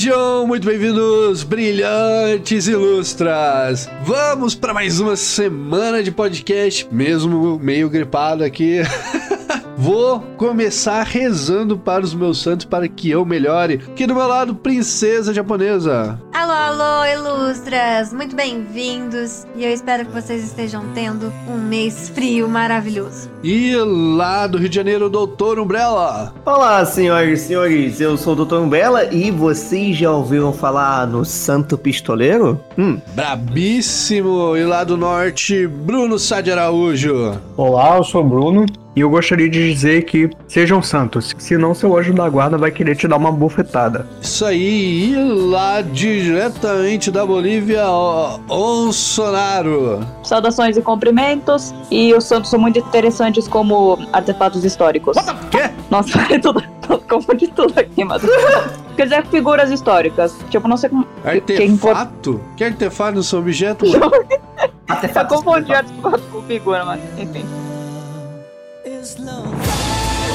Sejam muito bem-vindos, brilhantes ilustras! Vamos para mais uma semana de podcast, mesmo meio gripado aqui. Vou começar rezando para os meus santos para que eu melhore. Aqui do meu lado, princesa japonesa. Alô, alô, ilustras! Muito bem-vindos e eu espero que vocês estejam tendo mês frio maravilhoso. E lá do Rio de Janeiro, doutor Umbrella. Olá, senhoras e senhores, eu sou o Dr. Umbrella e vocês já ouviram falar no Santo Pistoleiro? Hum. Brabíssimo! E lá do norte, Bruno Sá de Araújo. Olá, eu sou o Bruno e eu gostaria de dizer que sejam santos, senão seu anjo da guarda vai querer te dar uma bufetada. Isso aí, e lá diretamente da Bolívia, Onsonaro. Saudações e cumprimentos, e os santos são muito interessantes como artefatos históricos. Quê? Nossa, é tudo, confundi tudo aqui, mas... Quer dizer, figuras históricas. Tipo, não sei como... Artefato? Que artefato não são objetos? Eu confundi artefato com figura, mas enfim.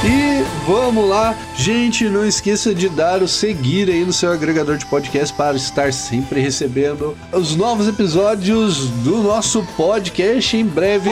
E vamos lá, gente, não esqueça de dar o seguir aí no seu agregador de podcast para estar sempre recebendo os novos episódios do nosso podcast em breve.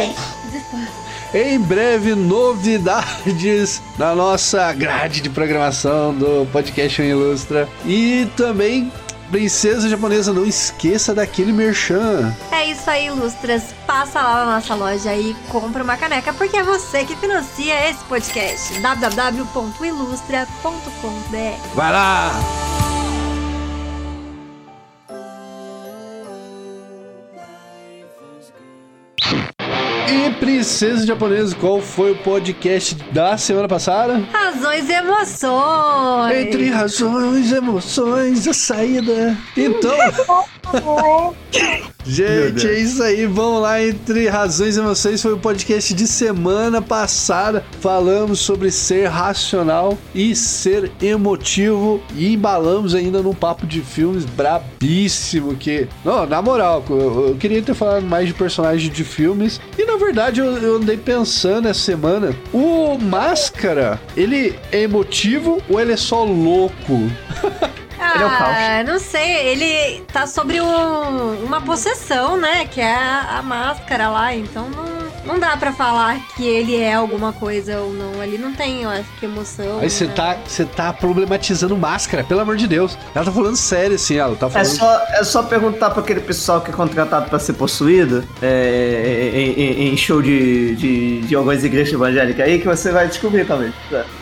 Em breve, novidades na nossa grade de programação do Podcast Ilustra. E também Princesa japonesa, não esqueça daquele merchan. É isso aí, ilustras. Passa lá na nossa loja e compra uma caneca, porque é você que financia esse podcast. www.ilustra.com.br Vai lá! E Princesa Japonesa, qual foi o podcast da semana passada? Razões e emoções. Entre razões e emoções, a saída. Então. Gente, é isso aí. Vamos lá. Entre razões e emoções foi o podcast de semana passada. Falamos sobre ser racional e ser emotivo. E embalamos ainda num papo de filmes brabíssimo. Que, não, na moral, eu, eu queria ter falado mais de personagens de filmes. E na verdade, eu, eu andei pensando essa semana. O Máscara, ele é emotivo ou ele é só louco? Ah, Ele é caos. não sei, ele tá sobre um- uma possessão, né? Que é a, a máscara lá, então não, não dá pra falar que ele é alguma coisa ou não. Ali não tem, eu acho que emoção. Aí você né? tá, você tá problematizando máscara, pelo amor de Deus. Ela tá falando sério, assim, ela tá É falando. só, é só perguntar pra aquele pessoal que é contratado pra ser possuído é, em, em- em show de, de, de algumas igrejas evangélicas aí que você vai descobrir também.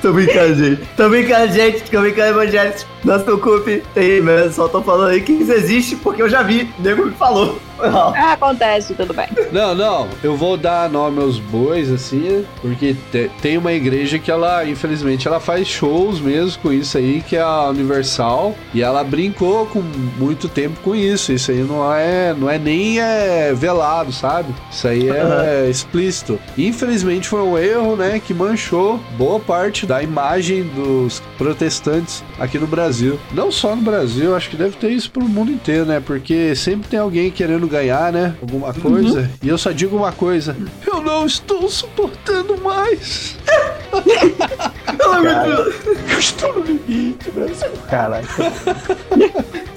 Tô brincando, gente. Tô brincando, gente. Tô brincando, evangélicos. Não se preocupe. Tem, mas só tô falando aí que isso existe porque eu já vi. O nego me falou. Não. Ah, acontece, tudo bem. Não, não, eu vou dar nome aos bois, assim, porque te- tem uma igreja que ela, infelizmente, ela faz shows mesmo com isso aí, que é a Universal, e ela brincou com muito tempo com isso. Isso aí não é, não é nem é, velado, sabe? Isso aí é explícito. Infelizmente foi um erro, né, que manchou boa parte da imagem dos protestantes aqui no Brasil. Não só no Brasil, acho que deve ter isso pro mundo inteiro, né? Porque sempre tem alguém querendo ganhar, né? Alguma coisa. E eu só digo uma coisa: eu não estou suportando mais. eu estou no limite, né? Caraca.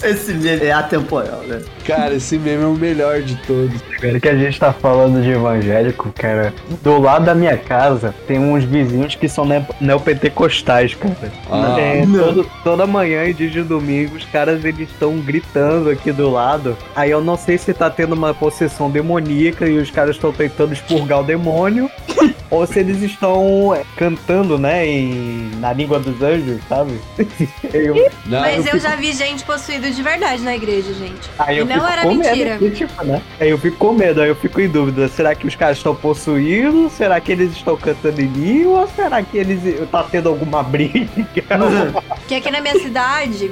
Esse meme é atemporal, né? Cara, esse meme é o melhor de todos. Agora que a gente tá falando de evangélico, cara, do lado da minha casa tem uns vizinhos que são neo- neopentecostais, cara. Ah, É, todo- toda manhã e dia de domingo, os caras eles estão gritando aqui do lado. Aí eu não sei se tá tendo uma possessão demoníaca e os caras estão tentando expurgar o demônio. ou se eles estão é, cantando, né, em, na língua dos anjos, sabe? Eu- Não, Mas eu fico- já vi gente possuída de verdade na igreja, gente. Aí E eu não fico era com medo, mentira. que, tipo, né? Aí eu fico com medo, aí eu fico em dúvida. Será que os caras estão possuídos? Será que eles estão cantando em língua? Ou será que eles tá tendo alguma briga? Que aqui na minha cidade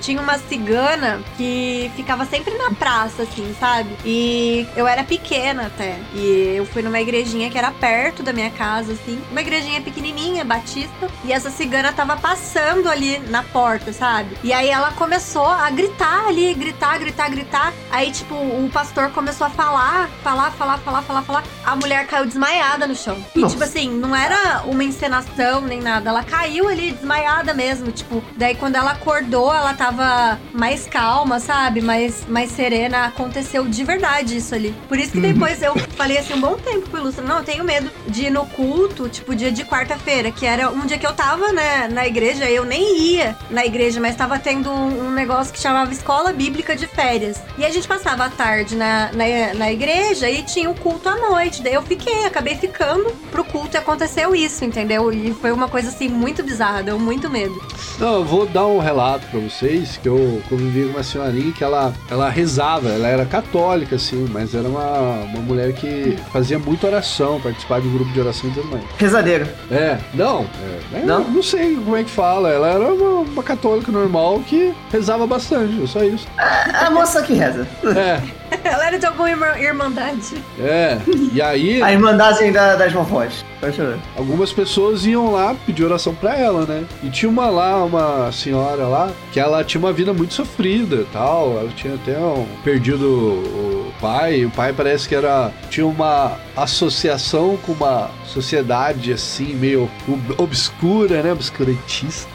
tinha uma cigana que ficava sempre na praça, assim, sabe? E eu era pequena até. E eu fui numa igrejinha que era perto da minha casa, assim. Uma igrejinha pequenininha, batista. E essa cigana tava passando ali na porta, sabe? E aí ela começou a a gritar ali, gritar, gritar, gritar. Aí, tipo, o pastor começou a falar, falar, falar, falar, falar, falar. A mulher caiu desmaiada no chão. E, Nossa. tipo assim, não era uma encenação nem nada. Ela caiu ali desmaiada mesmo. Tipo, daí quando ela acordou, ela tava mais calma, sabe? Mais, mais serena. Aconteceu de verdade isso ali. Por isso que depois eu falei assim, um bom tempo pro Ilustra. Não, eu tenho medo de ir no culto, tipo, dia de quarta-feira, que era um dia que eu tava, né, na igreja. Eu nem ia na igreja, mas tava tendo um, um negócio que chamava Escola Bíblica de Férias. E a gente passava a tarde na, na, na igreja e tinha o culto à noite. Daí eu fiquei, acabei ficando pro culto e aconteceu isso, entendeu? E foi uma coisa assim muito bizarra, deu muito medo. Não, eu vou dar um relato pra vocês que eu convivi com uma senhorinha que ela, ela rezava, ela era católica, assim, mas era uma, uma mulher que fazia muita oração, participava de um grupo de oração e tudo mais. Rezadeira. É, não, é, Não? não sei como é que fala, ela era uma, uma católica normal que rezava bastante, só isso. A moça que reza. É, Ela era de alguma irmã- irmandade. é, e aí A irmandade da, das vovós. Algumas pessoas iam lá pedir oração pra ela, né? E tinha uma lá, uma senhora lá, que ela tinha uma vida muito sofrida e tal. Ela tinha até um, perdido o pai. O pai parece que era. tinha uma associação com uma sociedade assim, meio ob- obscura, né? Obscurantista,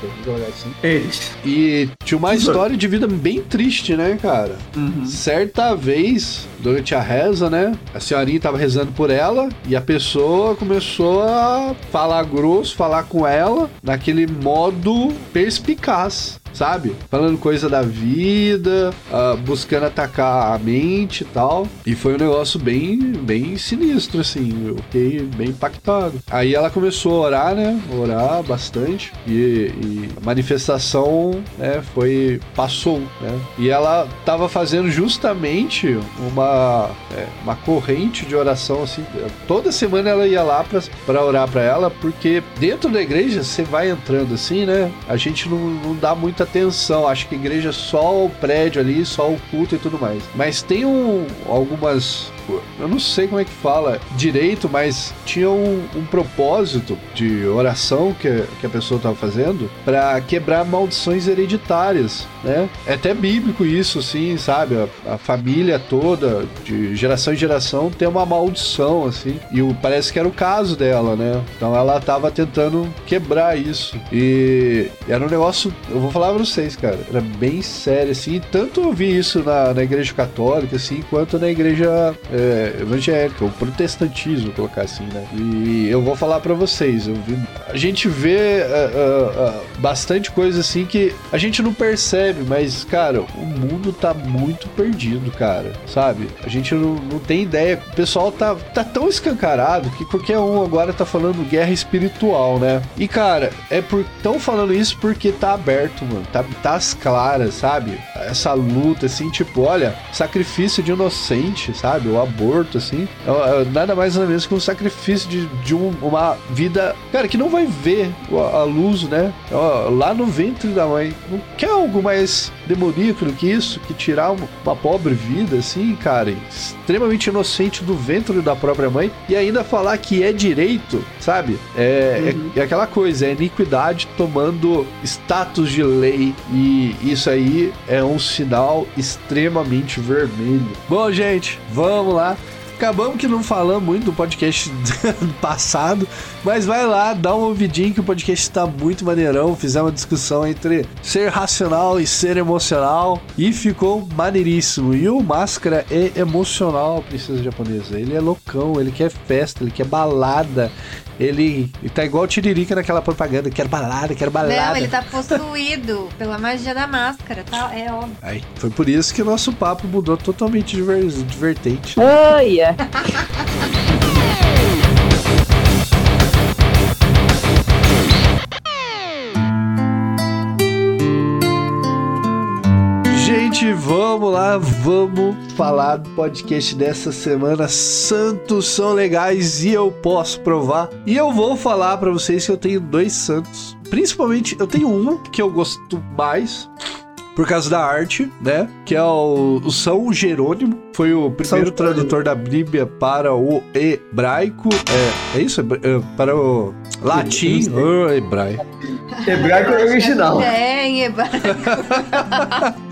assim. Eles. E tinha uma história de vida bem triste, né, cara? Uhum. Certa vez, durante a reza, né? A senhorinha tava rezando por ela e a pessoa começou a falar grosso, falar com ela naquele modo perspicaz. Sabe? Falando coisa da vida, ah, buscando atacar a mente e tal. E foi um negócio bem, bem sinistro, assim. Eu fiquei bem impactado. Aí ela começou a orar, né? Orar bastante. E, e a manifestação, né? Foi. Passou, né? E ela tava fazendo justamente uma, é, uma corrente de oração, assim. Toda semana ela ia lá pra, pra orar pra ela, porque dentro da igreja você vai entrando assim, né? A gente não, não dá muita atenção. Acho que igreja é só o prédio ali, só o culto e tudo mais. Mas tem um, algumas. Eu não sei como é que fala direito, mas tinha um, um propósito de oração que, que a pessoa estava fazendo para quebrar maldições hereditárias, né? É até bíblico isso, assim, sabe? A, a família toda, de geração em geração, tem uma maldição, assim. E o, parece que era o caso dela, né? Então ela estava tentando quebrar isso. E era um negócio, eu vou falar pra vocês, cara, era bem sério, assim. Tanto eu vi isso na, na igreja católica, assim, quanto na igreja é, evangélica, o protestantismo, colocar assim, né? E eu vou falar pra vocês, eu vi, a gente vê ah, ah, bastante coisa assim que a gente não percebe, mas, cara, o mundo tá muito perdido, cara, sabe? A gente não, não tem ideia. O pessoal tá, tá tão escancarado que qualquer um agora tá falando guerra espiritual, né? E, cara, é por tão falando isso porque tá aberto, mano. Tá, tá às claras, sabe? Essa luta, assim, tipo, olha, sacrifício de inocente, sabe? O aborto, assim, é- é nada mais nada menos que um sacrifício de, de um- uma vida, cara, que não vai ver a, luz, né? Ó, Lá no ventre da mãe. Não quer algo mais demoníaco do que isso? Que tirar uma, uma pobre vida, assim, cara, extremamente inocente do ventre da própria mãe e ainda falar que é direito, sabe? É, é- é aquela coisa, é iniquidade tomando status de lei e isso aí é um sinal extremamente vermelho. Bom, gente, vamos lá. Acabamos que não falamos muito do podcast do passado, mas vai lá, dá um ouvidinho que o podcast está muito maneirão. Fizemos uma discussão entre ser racional e ser emocional e ficou maneiríssimo. E o Máscara é emocional, princesa japonesa. Ele é loucão, ele quer festa, ele quer balada. Ele, ele tá igual o Tiririca naquela propaganda, quer balada, quer balada. Não, ele tá possuído pela magia da máscara, tá? É óbvio. Aí, foi por isso que o nosso papo mudou totalmente de vertente. Ai, Gente, vamos lá, vamos falar do podcast dessa semana. Santos são legais e eu posso provar. E eu vou falar pra vocês que eu tenho dois santos. Principalmente, eu tenho um que eu gosto mais. Por causa da arte, né? Que é o São Jerônimo. Foi o primeiro tradutor da Bíblia para o hebraico. É, é isso? É, para o latim. Oh, hebraico. Hebraico é original. É, em hebraico.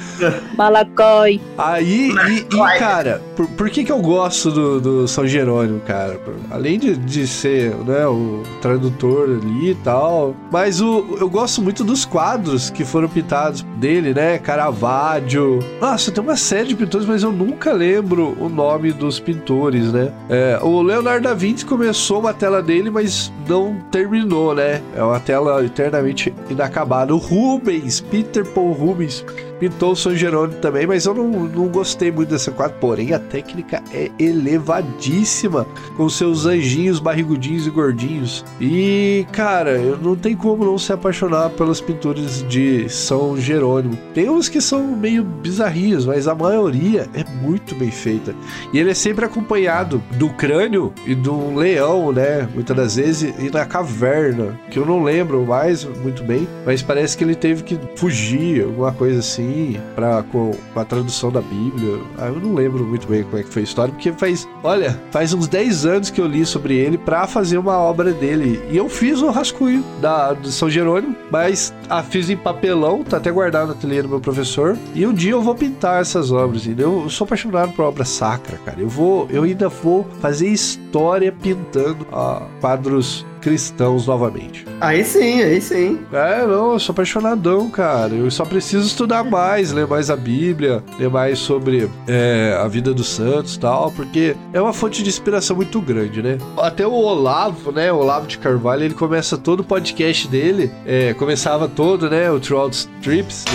Malacói. Aí, e, e, cara, por, por que que eu gosto do, do São Jerônimo, cara? Além de, de ser, né, o tradutor ali e tal, mas o, eu gosto muito dos quadros que foram pintados dele, né? Caravaggio. Nossa, tem uma série de pintores, mas eu nunca lembro o nome dos pintores, né? É, o Leonardo da Vinci começou uma tela dele, mas não terminou, né? É uma tela eternamente inacabada. O Rubens, Peter Paul Rubens, pintou o São Jerônimo também, mas eu não, não gostei muito dessa quadro. Porém, a técnica é elevadíssima, com seus anjinhos barrigudinhos e gordinhos. E, cara, não tem como não se apaixonar pelas pinturas de São Jerônimo. Tem uns que são meio bizarrinhos, mas a maioria é muito bem feita. E ele é sempre acompanhado do crânio e um leão, né? Muitas das vezes, e na caverna, que eu não lembro mais muito bem, mas parece que ele teve que fugir, alguma coisa assim, pra, com, a tradução da Bíblia. Ah, eu não lembro muito bem como é que foi a história, porque faz, olha, faz uns 10 anos que eu li sobre ele pra fazer uma obra dele. E eu fiz o rascunho da, São Jerônimo, mas a fiz em papelão, tá até guardado na ateliê do meu professor. E um dia eu vou pintar essas obras, entendeu? Eu sou apaixonado por obra sacra, cara. Eu vou, eu ainda vou fazer história pintando ah, quadros cristãos novamente. Aí sim, aí sim. É, não, eu sou apaixonadão, cara. Eu só preciso estudar mais, ler mais a Bíblia, ler mais sobre é, a vida dos santos e tal, porque é uma fonte de inspiração muito grande, né? Até o Olavo, né? O Olavo de Carvalho, ele começa todo o podcast dele, é, começava todo, né? O Throughout Trips,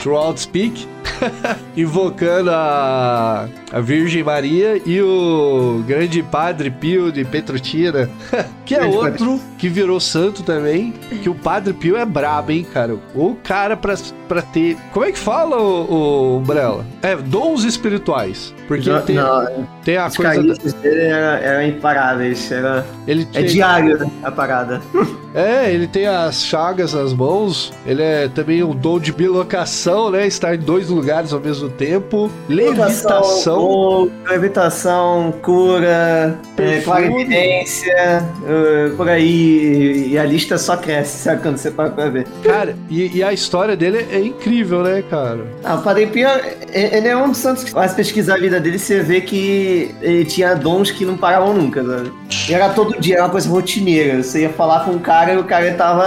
Throughout Speak, invocando a, a Virgem Maria e o grande Padre Pio de Petrutina, que é outro que virou santo também, que o Padre Pio é brabo, hein, cara? O cara pra, pra ter... Como é que fala, o, Umbrella? É, dons espirituais. Porque Não, tem, não, tem a os coisa... da- dele eram, eram imparáveis. Era, ele é diário a parada. É, ele tem as chagas nas mãos. Ele é também um dom de bilocação, né? Estar em dois lugares ao mesmo tempo. Levitação. ou levitação, cura, é, clarividência, é, por aí. E a lista só cresce, sabe? Quando você para pra ver. Cara, e, e a história dele é incrível, né, cara? Ah, o Padre Pio, é- ele é um dos santos que faz pesquisar a vida dele, você vê que ele tinha dons que não paravam nunca, sabe? E era todo dia, era uma coisa rotineira. Você ia falar com o cara e o cara tava.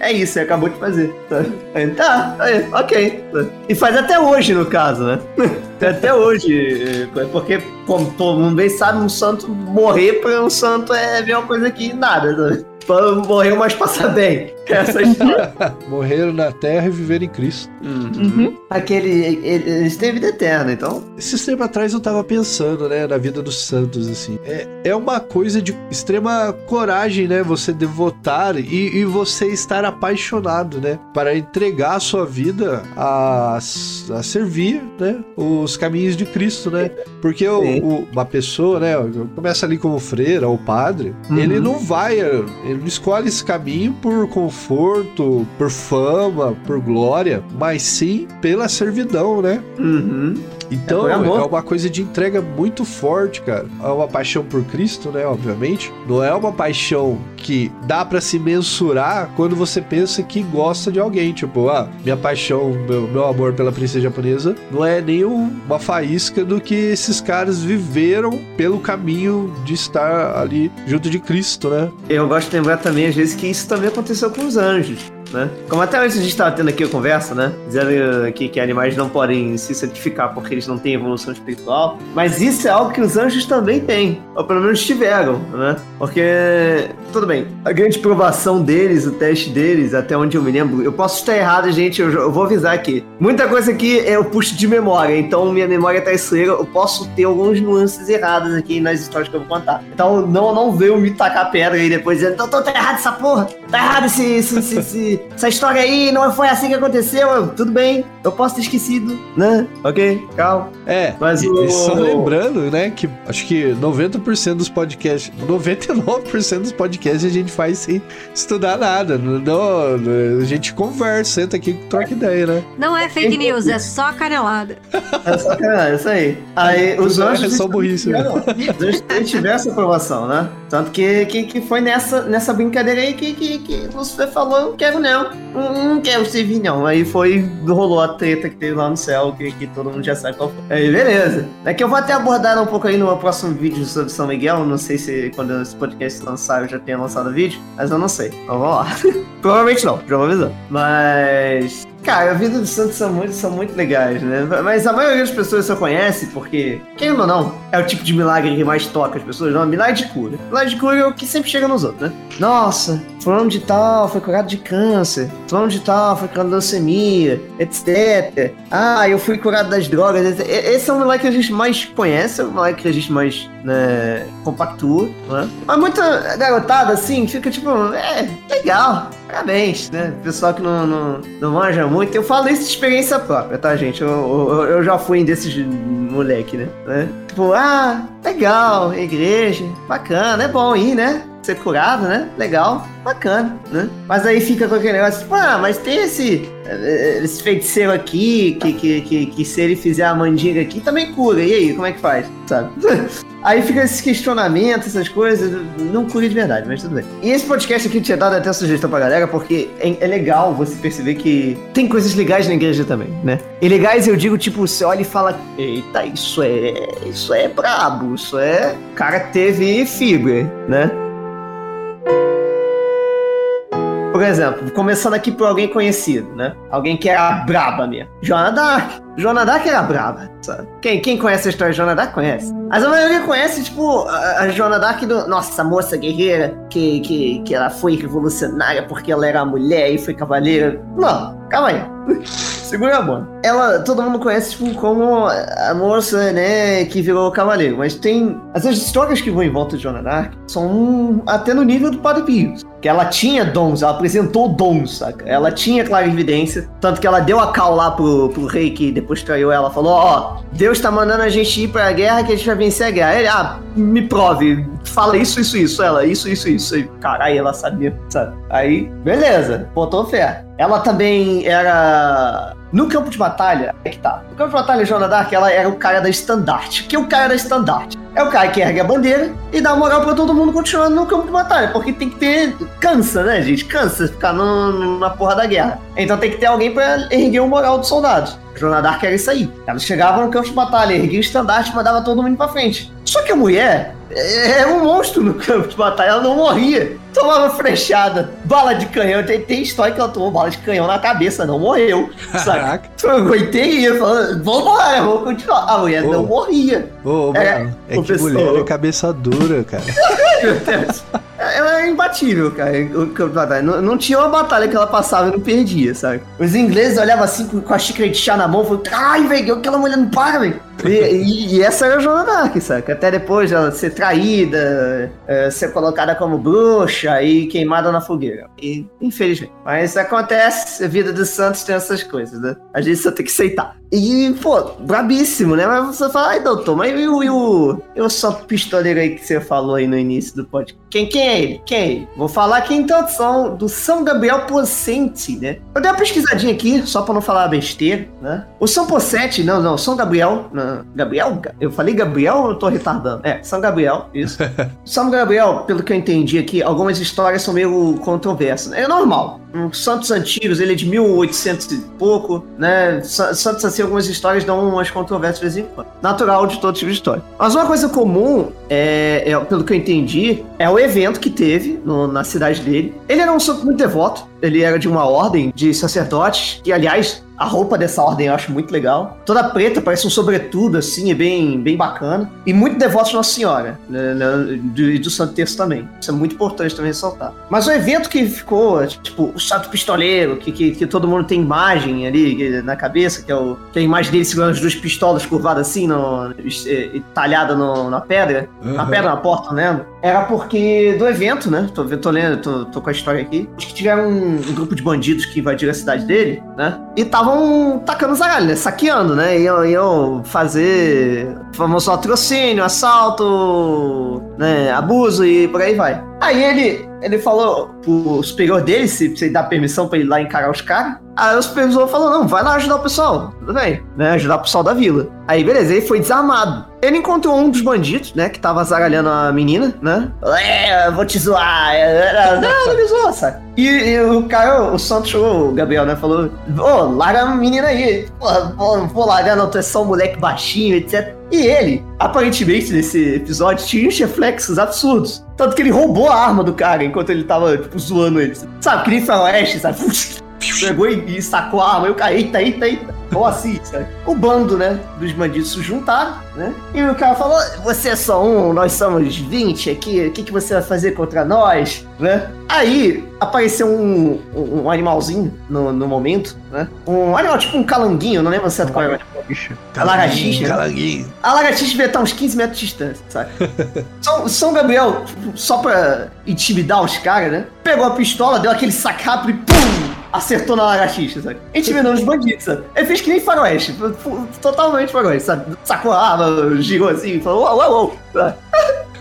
É isso, ele acabou de fazer. Sabe? Aí, tá, aí, ok. E faz até hoje, no caso, né? Até hoje. é, Porque, como todo mundo bem sabe, um santo morrer pra um santo é ver uma coisa que nada, sabe? Pra Morreu, mas passa bem. Essa história. Morreram na terra e viveram em Cristo. Uhum. Aquele. Ele, eles têm vida eterna, então. Esse tempo atrás eu tava pensando, né, na vida dos santos, assim. É, é uma coisa de extrema coragem, né, você devotar e, e você estar apaixonado, né, para entregar a sua vida a, a servir, né, os caminhos de Cristo, né. Porque o- o- uma pessoa, né, começa ali como freira ou padre, Uhum. ele não vai, ele não escolhe esse caminho por conforto, por fama, por glória, mas sim pela servidão, né. Uhum. Então É é, uma coisa de entrega muito forte, cara. É uma paixão por Cristo, né? Obviamente. Não é uma paixão que dá pra se mensurar quando você pensa que gosta de alguém. Tipo, ah, minha paixão, meu, meu amor pela princesa japonesa não é nem um- uma faísca do que esses caras viveram pelo caminho de estar ali junto de Cristo, né? Eu gosto de lembrar também, às vezes, que isso também aconteceu com os anjos, né? Como até antes a gente estava tendo aqui a conversa, né? Dizendo que, que animais não podem se santificar porque eles não têm evolução espiritual. Mas isso é algo que os anjos também têm. Ou pelo menos tiveram, né? Porque, tudo bem, a grande provação deles, o teste deles, até onde eu me lembro, eu posso estar errado, gente, eu, eu vou avisar aqui. Muita coisa aqui eu puxo de memória, então minha memória é traiçoeira, eu posso ter algumas nuances erradas aqui nas histórias que eu vou contar. Então não, não veio me tacar pedra aí depois dizendo, então tá errado essa porra, tá errado esse, esse- esse- esse- essa história aí, não foi assim que aconteceu, Eu, tudo bem, eu posso ter esquecido, né? Ok, calma. É, Mas e, o- só lembrando, né, que acho que 90% dos podcasts, 99% dos podcasts a gente faz sem estudar nada. Não, não, a gente conversa, senta aqui e troca ideia, né? Não é fake news, é só canelada. É sacanagem, isso aí. Aí os é anjos. só burrice, né? Os anjos tiveram essa aprovação, né? Tanto que, que, que foi nessa, nessa brincadeira aí que, que, que você falou, eu quero não. Não, não quero servir não. Aí foi, rolou a treta que teve lá no céu, que, que todo mundo já sabe qual foi. Aí, beleza. É que eu vou até abordar um pouco aí no próximo vídeo sobre São Miguel. Não sei se quando esse podcast lançar eu já tenha lançado o vídeo, mas eu não sei. Então vamos lá. Provavelmente não, já vou avisar. Mas. Cara, a vida dos santos são muito, são muito legais, né? Mas a maioria das pessoas só conhece porque, querendo ou não, é o tipo de milagre que mais toca as pessoas, não? é Milagre de cura. Milagre de cura é o que sempre chega nos outros, né? Nossa, fulano de tal foi curado de câncer, fulano de tal foi curado de leucemia, etc. Ah, eu fui curado das drogas. etc. Esse é o milagre que a gente mais conhece, é o milagre que a gente mais, né, compactua, né? Mas muita garotada, assim, fica tipo, é, legal, parabéns, né? Pessoal que não, não, não manja muito. Eu falo isso de experiência própria, tá, gente? Eu, eu, eu já fui desses moleque, né? né? Tipo, ah, legal, igreja, bacana, é bom ir, né? Ser curado, né? Legal, bacana, né? Mas aí fica com aquele negócio, tipo, ah, mas tem esse, eh, esse feiticeiro aqui, que, que, que, que se ele fizer a mandinga aqui, também cura. E aí, como é que faz? Sabe? Aí fica esses questionamentos, essas coisas, não cura de verdade, mas tudo bem. E esse podcast aqui tinha dado até sugestão pra galera, porque é, é legal você perceber que tem coisas legais na igreja também, né? E legais eu digo, tipo, você olha e fala, eita, isso é. Isso é brabo, isso é. O cara teve fibra, né? Por exemplo, começando aqui por alguém conhecido, né? Alguém que era braba mesmo. Joana Dark. Joana Dark era braba, sabe? Quem, quem conhece a história de Joana Dark conhece. Mas a maioria conhece, tipo, a, a Joana Dark do. Nossa, moça guerreira que, que, que ela foi revolucionária porque ela era mulher e foi cavaleira. Não, calma aí. Segura a mão. Ela, todo mundo conhece, tipo, como a moça, né, que virou cavaleiro. Mas tem. As histórias que vão em volta de Joana Dark são até no nível do Padre Pio. Que ela tinha dons, ela apresentou dons, saca? Ela tinha clarividência. Tanto que ela deu a cal lá pro, pro rei que depois traiu ela. Falou: Ó, Deus tá mandando a gente ir pra guerra que a gente vai vencer a guerra. Ele, ah, me prove. Fala isso, isso, isso. Ela, isso, isso, isso. Caralho, ela sabia, sabe? Aí, beleza, botou fé. Ela também era. No campo de batalha, é que tá. No campo de batalha, Joana Dark, ela era o cara da estandarte. Que é o cara da estandarte? É o cara que ergue a bandeira e dá moral pra todo mundo continuando no campo de batalha. Porque tem que ter. Cansa, né, gente? Cansa ficar no- na porra da guerra. Então tem que ter alguém pra erguer o moral dos soldados. Joana Dark era isso aí. Ela chegava no campo de batalha, erguia o estandarte e mandava todo mundo pra frente. Só que a mulher é é um monstro no campo de batalha, ela não morria. Tomava flechada, bala de canhão. Tem, tem história que ela tomou bala de canhão na cabeça, não morreu. Saca? Caraca. Eu aguentei e falando, vambora, vamos continuar. A mulher não Ô. morria. Ô, ô, É, é, que mulher é cabeça dura, cara. Meu Deus. Ela era imbatível, cara, o campo de batalha. Não, não tinha uma batalha que ela passava e não perdia, sabe? Os ingleses olhavam assim com, com a xícara de chá na mão e falavam, ai, velho, aquela mulher não para, velho. E, e- e essa era a Joana Dark, saca? Até depois ela ser traída, eh, ser colocada como bruxa e queimada na fogueira. E, infelizmente. Mas acontece, a vida dos santos tem essas coisas, né? A gente só tem que aceitar. E, pô, brabíssimo, né? Mas você fala, ai, doutor, mas e o, e o, e o só pistoleiro aí que você falou aí no início do podcast? Quem, quem é ele? Quem é ele? Vou falar aqui então são do São Gabriel Possente, né? Eu dei uma pesquisadinha aqui, só pra não falar besteira, né? O São Possente, não, não, São Gabriel, não, Gabriel? Eu falei Gabriel ou eu tô retardando? É, São Gabriel, isso. São Gabriel, pelo que eu entendi aqui, algumas histórias são meio controversas. É normal. Os santos antigos, ele é de 1800 e pouco, né? Sa- Santos assim, algumas histórias dão umas controvérsias de vez em quando. Natural de todo tipo de história. Mas uma coisa comum, é, é, pelo que eu entendi, é o evento que teve no- na cidade dele. Ele era um santo muito devoto. Ele era de uma ordem de sacerdotes, que aliás, a roupa dessa ordem eu acho muito legal. Toda preta, parece um sobretudo, assim, é bem, bem bacana. E muito devoto de Nossa Senhora, né, né, do, do Santo Terço também. Isso é muito importante também ressaltar. Mas o evento que ficou, tipo, o Santo Pistoleiro, que, que, que todo mundo tem imagem ali na cabeça, que é, o, que é a imagem dele segurando as duas pistolas curvadas assim, no, eh, talhada no- na pedra. Na Uhum. pedra, na porta, lembro. Era porque do evento, né? Tô, tô lendo, tô, tô com a história aqui. Acho que tiveram um, um grupo de bandidos que invadiram a cidade dele, né? E estavam tacando zaralho, né? Saqueando, né? Iam, iam fazer famoso latrocínio, assalto, né? Abuso e por aí vai. Aí ele ele falou pro superior dele se, se dá permissão pra ele ir lá encarar os caras. Aí o supervisor falou: não, vai lá ajudar o pessoal. Tudo bem, né? Ajudar o pessoal da vila. Aí, beleza, ele foi desarmado. Ele encontrou um dos bandidos, né? Que tava zaralhando a menina, né? É, vou te zoar. É, Não, não me zoa, sabe? E, e o cara, o Santos, o Gabriel, né? Falou: Ô, larga a menina aí. Porra, vou, vou largar, não, tu é só um moleque baixinho, etc. E ele, aparentemente, nesse episódio, tinha uns reflexos absurdos. Tanto que ele roubou a arma do cara enquanto ele tava, tipo, zoando ele. Sabe, que nem faroeste, sabe? Pegou e, e sacou a arma. E o cara, eita, eita, eita. Ou assim, sabe? O bando, né, dos bandidos se juntaram, né? E o cara falou, você é só um, nós somos 20 aqui, o que, que você vai fazer contra nós, né? Aí, apareceu um, um, um animalzinho no, no momento, né? Um animal, tipo um calanguinho, não lembro certo qual é animal. A lagartixa. Calanguinho. A lagartixa devia estar uns 15 metros de distância, sabe? São, São Gabriel, tipo, só pra intimidar os caras, né? Pegou a pistola, deu aquele rápido e pum! Acertou na lagartixa, sabe? Intimidando os bandidos, sabe? Ele fez que nem faroeste, totalmente faroeste, sabe? Sacou a arma, girou assim, falou, uau, uau, uau.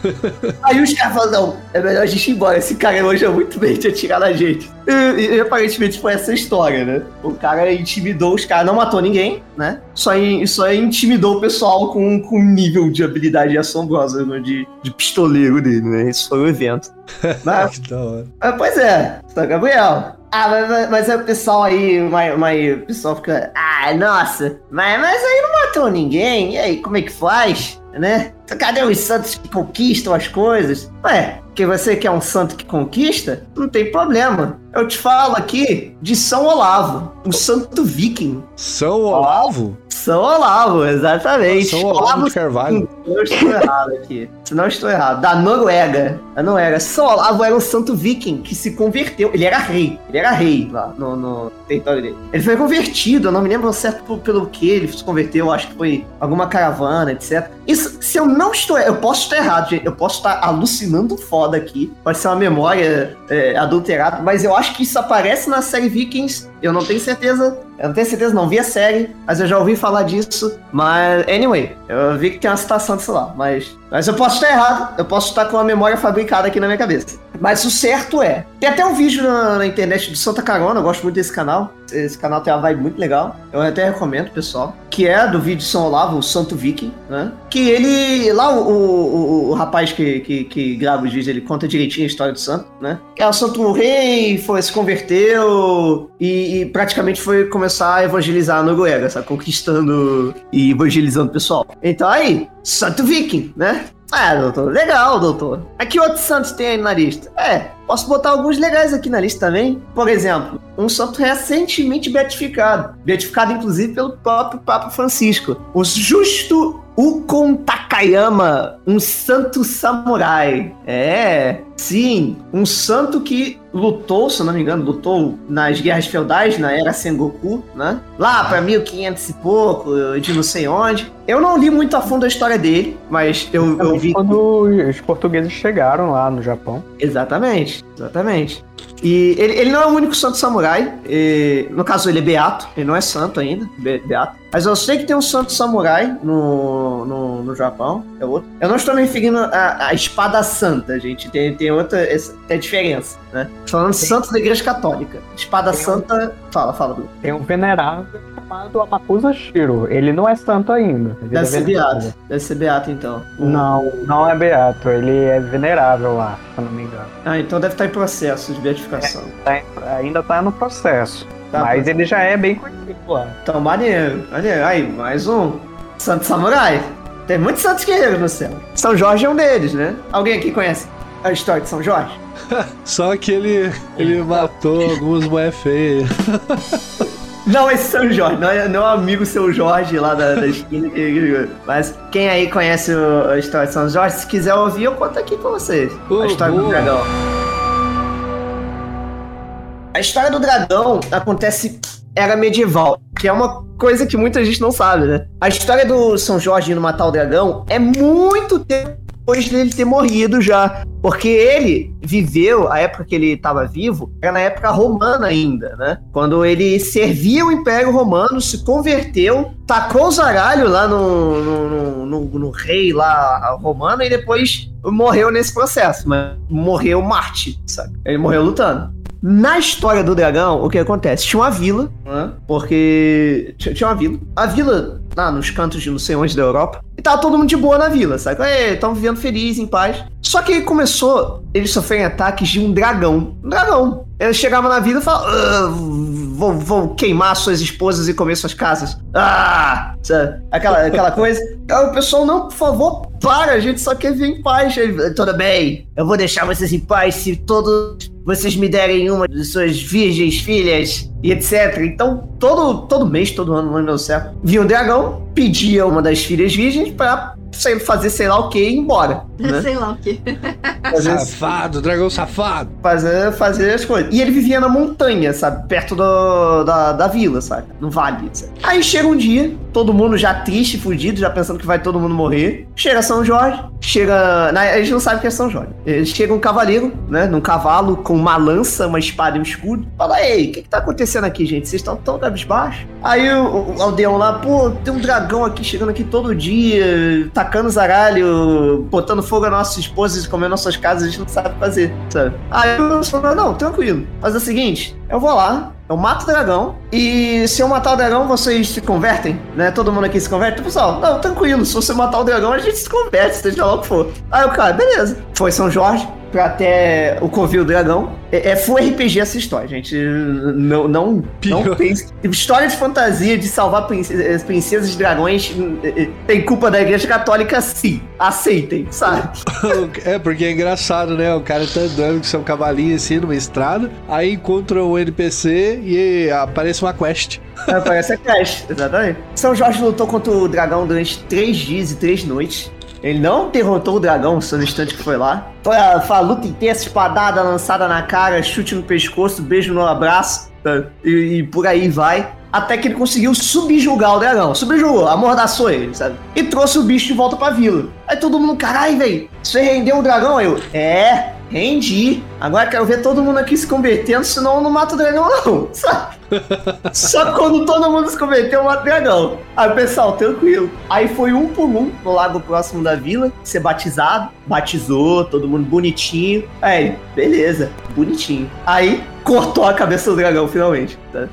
Aí os caras falaram, não, é melhor a gente ir embora, esse cara manja muito bem de atirar na gente. E, e, aparentemente foi essa história, né? O cara intimidou os caras, não matou ninguém, né? Só, in- só intimidou o pessoal com, com um nível de habilidade assombrosa, né? de, de pistoleiro dele, né? Esse foi o evento. Mas, Que da hora. ah, pois é, São Gabriel. Ah, mas, mas, é o pessoal aí, mas, mas o pessoal fica, ah, nossa, mas, mas aí não matou ninguém, e aí, como é que faz, né? Cadê os santos que conquistam as coisas? Ué, que você quer um santo que conquista? Não tem problema. Eu te falo aqui de São Olavo, um santo viking. São Olavo? São Olavo, exatamente. São Olavo de Carvalho. Não estou errado aqui. Se não estou errado. Da Noruega. Da Noruega. São Olavo era um santo viking que se converteu. Ele era rei. Ele era rei lá no, no território dele. Ele foi convertido. Eu não me lembro certo por- pelo que ele se converteu. Acho que foi alguma caravana, etc. Isso, se eu não estou. Eu posso estar errado, gente. Eu posso estar alucinando foda aqui. Pode ser uma memória é, adulterada. Mas eu acho que isso aparece na série Vikings. Eu não tenho certeza. Eu não tenho certeza, não vi a série, mas eu já ouvi falar disso. Mas, anyway, eu vi que tem uma citação disso lá. Mas, mas eu posso estar errado, eu posso estar com uma memória fabricada aqui na minha cabeça. Mas o certo é. Tem até um vídeo na, na internet do Santa Carona, eu gosto muito desse canal. Esse canal tem uma vibe muito legal. Eu até recomendo, pessoal. Que é do vídeo de São Olavo, o Santo Viking, né? Que ele. Lá o, o, o- rapaz que, que, que grava os vídeos, ele conta direitinho a história do santo, né? É o santo rei, foi, se converteu e, e praticamente foi começar a evangelizar a Noruega, sabe? Conquistando e evangelizando o pessoal. Então aí, Santo Viking, né? Ah, doutor, legal, doutor. Aqui outros santos tem aí na lista? É, posso botar alguns legais aqui na lista também. Por exemplo, um santo recentemente beatificado. Beatificado, inclusive, pelo próprio Papa Francisco. O Justo Ukon Takayama, um santo samurai. É, sim, um santo que lutou, se não me engano, lutou nas guerras feudais, na era Sengoku, né? Lá pra 1500 e pouco, de não sei onde. Eu não li muito a fundo a história dele, mas eu, eu vi. Quando os portugueses chegaram lá no Japão. Exatamente, exatamente. E ele, ele não é o único santo samurai. e, no caso, ele é beato. Ele não é santo ainda, be- beato. Mas eu sei que tem um santo samurai no, no, no Japão. É outro. Eu não estou me referindo à, à espada santa, gente. Tem, tem outra essa, tem diferença, né? Falando de santo da igreja católica. Espada Tem um- santa... Fala, fala, Bruno. Tem um venerável chamado Amakusa Shiro. Ele não é santo ainda. Ele Deve é ser venerável. beato. Deve ser beato, então. Não, não é beato. Ele é venerável lá, se eu não me engano. Ah, então deve estar em processo de beatificação. Tá em- ainda tá no processo. Tá, mas ele já é bem conhecido lá. Então, maneiro, maneiro. Aí, mais um. Santo Samurai. Tem muitos santos guerreiros no céu. São Jorge é um deles, né? Alguém aqui conhece a história de São Jorge? Só que ele, ele matou algumas mulheres feias. Não, esse São Jorge, não é, não é o amigo seu Jorge lá da, da esquina. Mas quem aí conhece o- a história de São Jorge, se quiser ouvir, eu conto aqui pra vocês. A história do dragão. A história do dragão acontece era medieval, que é uma coisa que muita gente não sabe, né? A história do São Jorge indo matar o dragão é muito tempo depois dele ter morrido já. Porque ele viveu, a época que ele estava vivo, era na época romana ainda, né? Quando ele servia o Império Romano, se converteu, tacou o zaralho lá no, no, no, no, rei lá romano e depois morreu nesse processo, mas morreu Marte, sabe? Ele morreu lutando. Na história do dragão, o que acontece? Tinha uma vila, né? Porque tinha uma vila. A vila, lá nos cantos de não sei onde da Europa, e tava todo mundo de boa na vila, sabe? Estão vivendo feliz, em paz. Só que aí começou, eles sofrerem ataques de um dragão. Um dragão. Ele chegava na vila e falava: "Ah, vou, vou queimar suas esposas e comer suas casas. Ah! Sabe? Aquela, aquela coisa. Aí o pessoal, não, por favor, para, a gente só quer vir em paz. Ele, Tudo bem, eu vou deixar vocês em paz se todos vocês me derem uma de suas virgens filhas e etc. Então, todo, todo mês, todo ano, não lembro certo, vinha um dragão, pedia uma das filhas virgens sei- fazer sei lá o que e ir embora. Né? Sei lá o quê. Fazer, Safado, dragão safado. fazer, fazer as coisas. E ele vivia na montanha, sabe? Perto do, da, da vila, sabe? No vale. Sabe? Aí chega um dia, todo mundo já triste, fudido, já pensando que vai todo mundo morrer. Chega São Jorge, chega. A gente não sabe o que é São Jorge. Eh, Chega um cavaleiro, né? Num cavalo com uma lança, uma espada e um escudo. Fala, ei, o que, que tá acontecendo aqui, gente? Vocês estão tão cabisbaixo? Aí o, o aldeão lá, pô, tem um dragão aqui chegando aqui todo dia, tacando zaralho, botando fogo nas nossas esposas e comendo nossas casas, a gente não sabe o fazer, sabe? Aí eu falei, não, tranquilo. Faz o seguinte, eu vou lá, eu mato o dragão, e se eu matar o dragão, vocês se convertem, né? Todo mundo aqui se converte? Pessoal, não, tranquilo, se você matar o dragão, a gente se converte, seja lá o que for. Aí o cara, beleza. Foi São Jorge, pra até o Covil Dragão. É, é full RPG essa história, gente. Não, não, não tem. História de fantasia de salvar princesas, princesas e dragões eh, eh, tem culpa da Igreja Católica, sim. Aceitem, sabe? É, porque é engraçado, né? O cara tá andando com seu cavalinho assim numa estrada, aí encontra um NPC e aparece uma quest. É, Parece a Crash, exatamente. São Jorge lutou contra o dragão durante três dias e três noites. Ele não derrotou o dragão só no instante que foi lá. Foi a, foi a luta intensa, espadada, lançada na cara, chute no pescoço, beijo no abraço, tá? e, e por aí vai. Até que ele conseguiu subjugar o dragão. Subjugou, amordaçou ele, sabe? E trouxe o bicho de volta pra vila. Aí todo mundo, caralho, velho, você rendeu o dragão? Aí eu, é, rendi. Agora quero ver todo mundo aqui se convertendo, senão eu não mato o dragão, não? Só que quando todo mundo se converteu, eu mato o dragão. Aí pessoal, tranquilo. Aí foi um por um no lago próximo da vila, ser batizado. Batizou, todo mundo bonitinho. Aí, beleza, bonitinho. Aí cortou a cabeça do dragão, finalmente. Tá?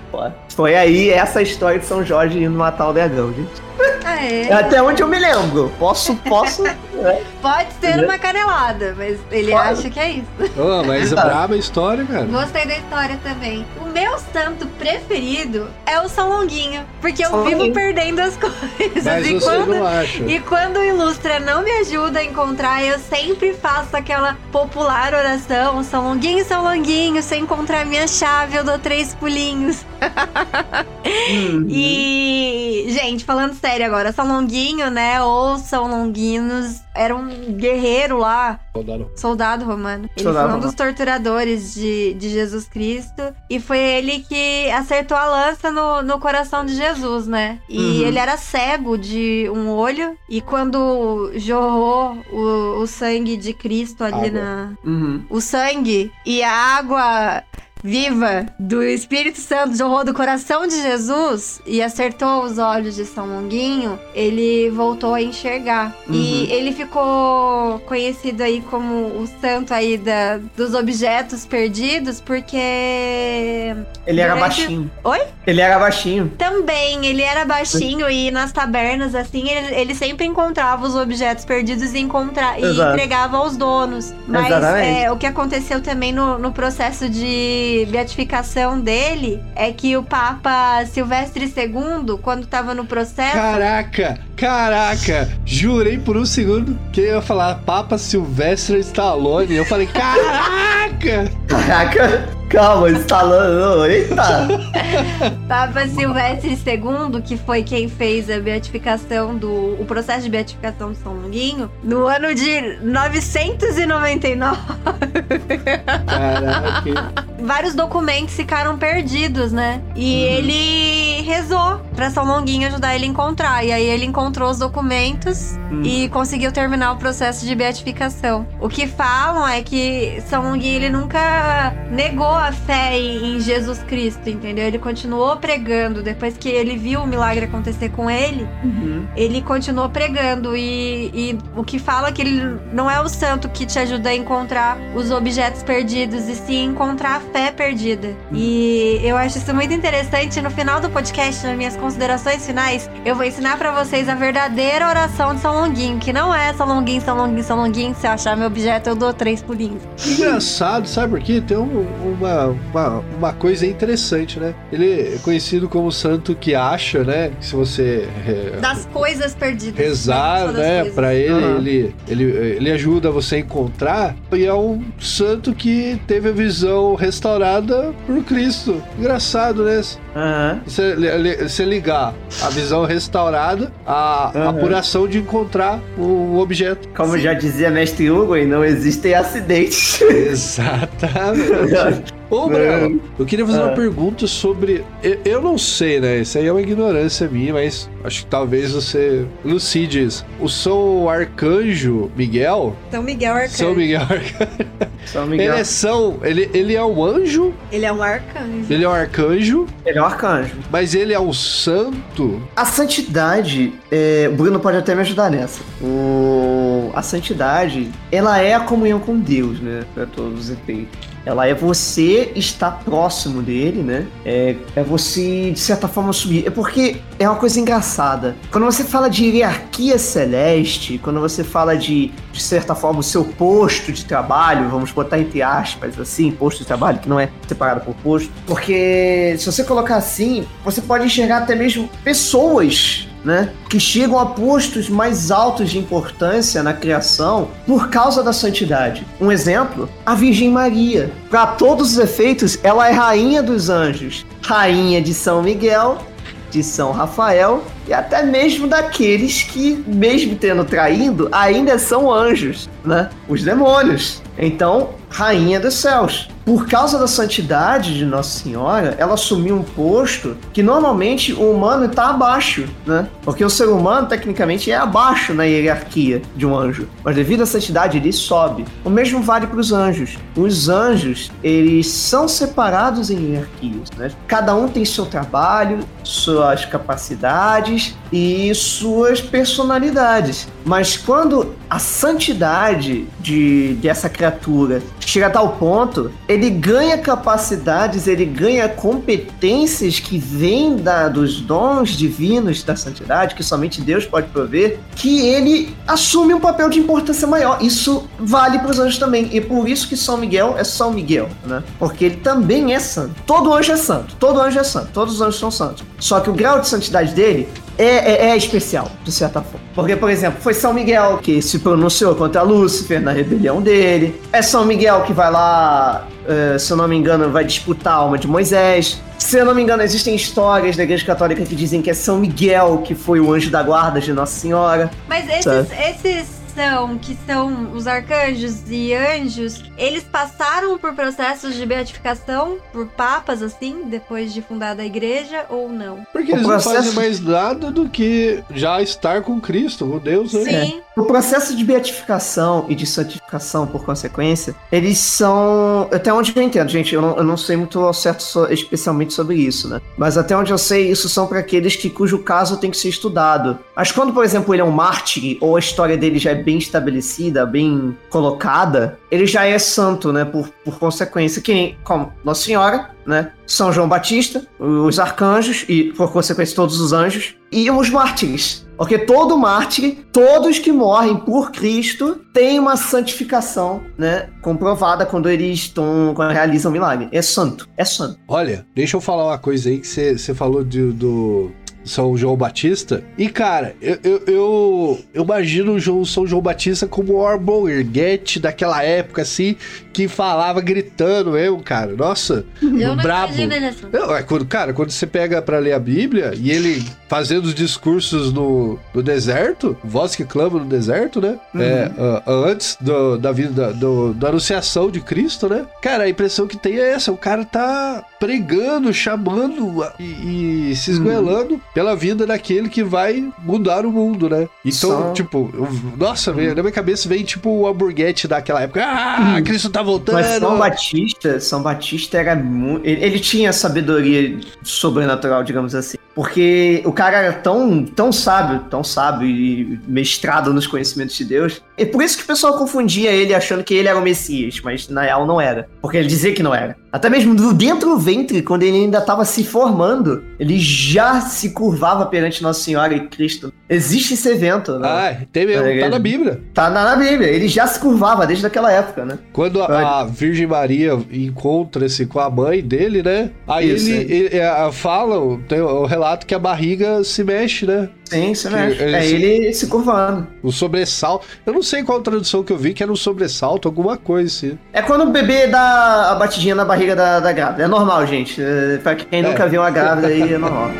Foi aí essa história de São Jorge indo matar o dragão, gente. Ah, É. Até onde eu me lembro. Posso, posso. é. Pode ser uma canelada, mas ele Pode. acha que é isso. Oh, mas é braba a história, cara. Gostei da história também. O meu santo preferido é o São Longuinho, porque eu São vivo Longuinho. perdendo as coisas. Mas e, você quando, não acha. e quando o Ilustra não me ajuda a encontrar, eu sempre faço aquela popular oração: São Longuinho, São Longuinho, se eu encontrar minha chave, eu dou três pulinhos. Uhum. E, gente, falando sério agora, São Longuinho, né? Ou São Longuinos, era um guerreiro lá, Soldado. soldado romano. Ele Soldado foi um dos romano. torturadores de, de Jesus Cristo. E foi ele que acertou a lança no, no coração de Jesus, né? E Uhum. ele era cego de um olho. E quando jorrou o, o sangue de Cristo ali Água. na. Uhum. O sangue e a água viva do Espírito Santo jorrou do coração de Jesus e acertou os olhos de São Longuinho, ele voltou a enxergar. Uhum. E ele ficou conhecido aí como o santo aí da, dos objetos perdidos, porque Ele era Durante- baixinho. Oi? Ele era baixinho. também ele era baixinho e nas tabernas, assim, ele, ele sempre encontrava os objetos perdidos e, encontra e Exato. entregava aos donos. Mas é, o que aconteceu também no, no processo de beatificação dele é que o Papa Silvestre II, quando tava no processo. Caraca, caraca, jurei por um segundo que eu ia falar Papa Silvestre Stallone. Eu falei, caraca! Caraca, calma, instalando. Eita! Papa Silvestre II, que foi quem fez a beatificação do. o processo de beatificação de São Longuinho, no ano de 999. Caraca. vários documentos ficaram perdidos, né? E ele aí rezou pra São Longuinho ajudar ele a encontrar. E aí ele encontrou os documentos Hum. e conseguiu terminar o processo de beatificação. O que falam é que São Longuinho ele nunca negou a fé em em Jesus Cristo, entendeu? Ele continuou pregando. Depois que ele viu o milagre acontecer com ele, Uhum. ele continuou pregando. E, e o que fala é que ele não é o santo que te ajuda a encontrar os objetos perdidos, e sim encontrar a fé perdida. E eu acho isso muito interessante. No final do podcast, nas minhas considerações finais, eu vou ensinar pra vocês a verdadeira oração de São Longuinho, que não é São Longuinho, São Longuinho, São Longuinho. Se eu achar meu objeto, eu dou três pulinhos. Engraçado, sabe por quê? Tem um- uma, uma, uma coisa interessante, né? Ele é conhecido como o santo que acha, né? Que se você é, Das coisas perdidas. rezar, só das né? Pra ele, Aham. ele, ele, ele ajuda você a encontrar. E é um santo que teve a visão restaurada por Cristo. Engraçado, né? Aham. Você, li- você ligar a visão restaurada à Aham. apuração de encontrar um objeto. Como já dizia mestre Hugo, e não existem acidentes. Exatamente. Ô, Breno, eu queria fazer uma Ah. pergunta sobre. Eu, eu não sei, né? Isso aí é uma ignorância minha, mas acho que talvez você elucide isso. O São Arcanjo Miguel. São Miguel Arcanjo. São Miguel Arcanjo. São Ele Miguel. é São. Ele, ele é um anjo, Ele é um arcanjo. ele é um arcanjo, Ele é um arcanjo. mas ele é um santo. A santidade, é, o Bruno pode até me ajudar nessa. O, a santidade, ela é a comunhão com Deus, né? Pra todos os efeitos. Ela é você estar próximo dele, né? É, é você, de certa forma, subir. É porque é uma coisa engraçada. Quando você fala de hierarquia celeste, quando você fala de, de certa forma, o seu posto de trabalho, vamos botar entre aspas, assim, posto de trabalho, que não é separado por posto. Porque se você colocar assim, você pode enxergar até mesmo pessoas né, que chegam a postos mais altos de importância na criação por causa da santidade. Um exemplo, a Virgem Maria. Para todos os efeitos, ela é rainha dos anjos, rainha de São Miguel, de São Rafael e até mesmo daqueles que, mesmo tendo traído, ainda são anjos, né? Os demônios. Então, rainha dos céus. Por causa da santidade de Nossa Senhora, ela assumiu um posto que normalmente o humano está abaixo, né? Porque o ser humano, tecnicamente, é abaixo na hierarquia de um anjo. Mas devido à santidade, ele sobe. O mesmo vale para os anjos. Os anjos, eles são separados em hierarquias, né? Cada um tem seu trabalho, suas capacidades e suas personalidades. Mas quando a santidade de, dessa criatura chega a tal ponto, ele ganha capacidades, ele ganha competências que vêm dos dons divinos da santidade, que somente Deus pode prover, que ele assume um papel de importância maior. Isso vale para os anjos também. E por isso que São Miguel é São Miguel, né? Porque ele também é santo. Todo anjo é santo. Todo anjo é santo. Todos os anjos são santos. Só que o grau de santidade dele é, é, é especial, de certa forma. Porque, por exemplo, foi São Miguel que se pronunciou contra Lúcifer na rebelião dele. É São Miguel que vai lá, eh, se eu não me engano, vai disputar a alma de Moisés. Se eu não me engano, existem histórias da Igreja Católica que dizem que é São Miguel que foi o anjo da guarda de Nossa Senhora. Mas esses, esses são, que são os arcanjos e anjos, eles passaram por processos de beatificação por papas, assim, depois de fundada a igreja, ou não? Porque O eles processo- não fazem mais nada do que já estar com Cristo, com Deus, né? Sim. O processo de beatificação e de santificação, por consequência, eles são. Até onde eu entendo, gente, eu não, eu não sei muito ao certo so- especialmente sobre isso, né? Mas até onde eu sei, isso são para aqueles que cujo caso tem que ser estudado. Mas quando, por exemplo, ele é um mártir, ou a história dele já é bem estabelecida, bem colocada, ele já é santo, né? Por, por consequência, que nem como Nossa Senhora, né? São João Batista, os arcanjos e, por consequência, todos os anjos, e os mártires. Porque todo mártir, todos que morrem por Cristo, têm uma santificação, né? Comprovada quando eles estão, quando realizam um milagre. É santo, é santo. Olha, deixa eu falar uma coisa aí que você falou de- do, São João Batista. E, cara, eu, eu, eu, eu imagino o João, São João Batista como o Orborguete daquela época, assim, que falava gritando mesmo, cara. Nossa, Eu não brabo. assim. Não, é quando, cara, quando você pega pra ler a Bíblia e ele fazendo os discursos no, no deserto, voz que clama no deserto, né? É, ah, antes do- da vida, da, do- da anunciação de Cristo, né? Cara, a impressão que tem é essa: o cara tá pregando, chamando ah, e, e se esgoelando pela vida daquele que vai mudar o mundo, né? Então, Só- tipo, eu- nossa, velho, na minha cabeça vem tipo o hamburguete daquela época. Ah, Cristo tá voltando. Mas São Batista, São Batista era muito. Ele, ele tinha sabedoria sobrenatural, digamos assim. Porque o cara era tão, tão sábio, tão sábio e mestrado nos conhecimentos de Deus. E por isso que o pessoal confundia ele achando que ele era o Messias, mas na real não era. Porque ele dizia que não era. Até mesmo dentro do ventre, quando ele ainda estava se formando, ele já se curvava perante Nossa Senhora e Cristo. Existe esse evento, né? Ah, tem mesmo, É, tá ele- na Bíblia. Tá na, na Bíblia. Ele já se curvava desde aquela época, né? Quando a, a Virgem Maria encontra-se com a mãe dele, né? Aí Isso, ele, ele, é, fala, tem o relato que a barriga se mexe, né? Sim, você Que mexe. É esse- ele se curvando. O sobressalto. Eu não sei qual tradução que eu vi, que era um sobressalto, alguma coisa assim. É quando o bebê dá a batidinha na barriga da, da grávida. É normal, gente. É, pra quem É. nunca viu uma grávida aí, é normal.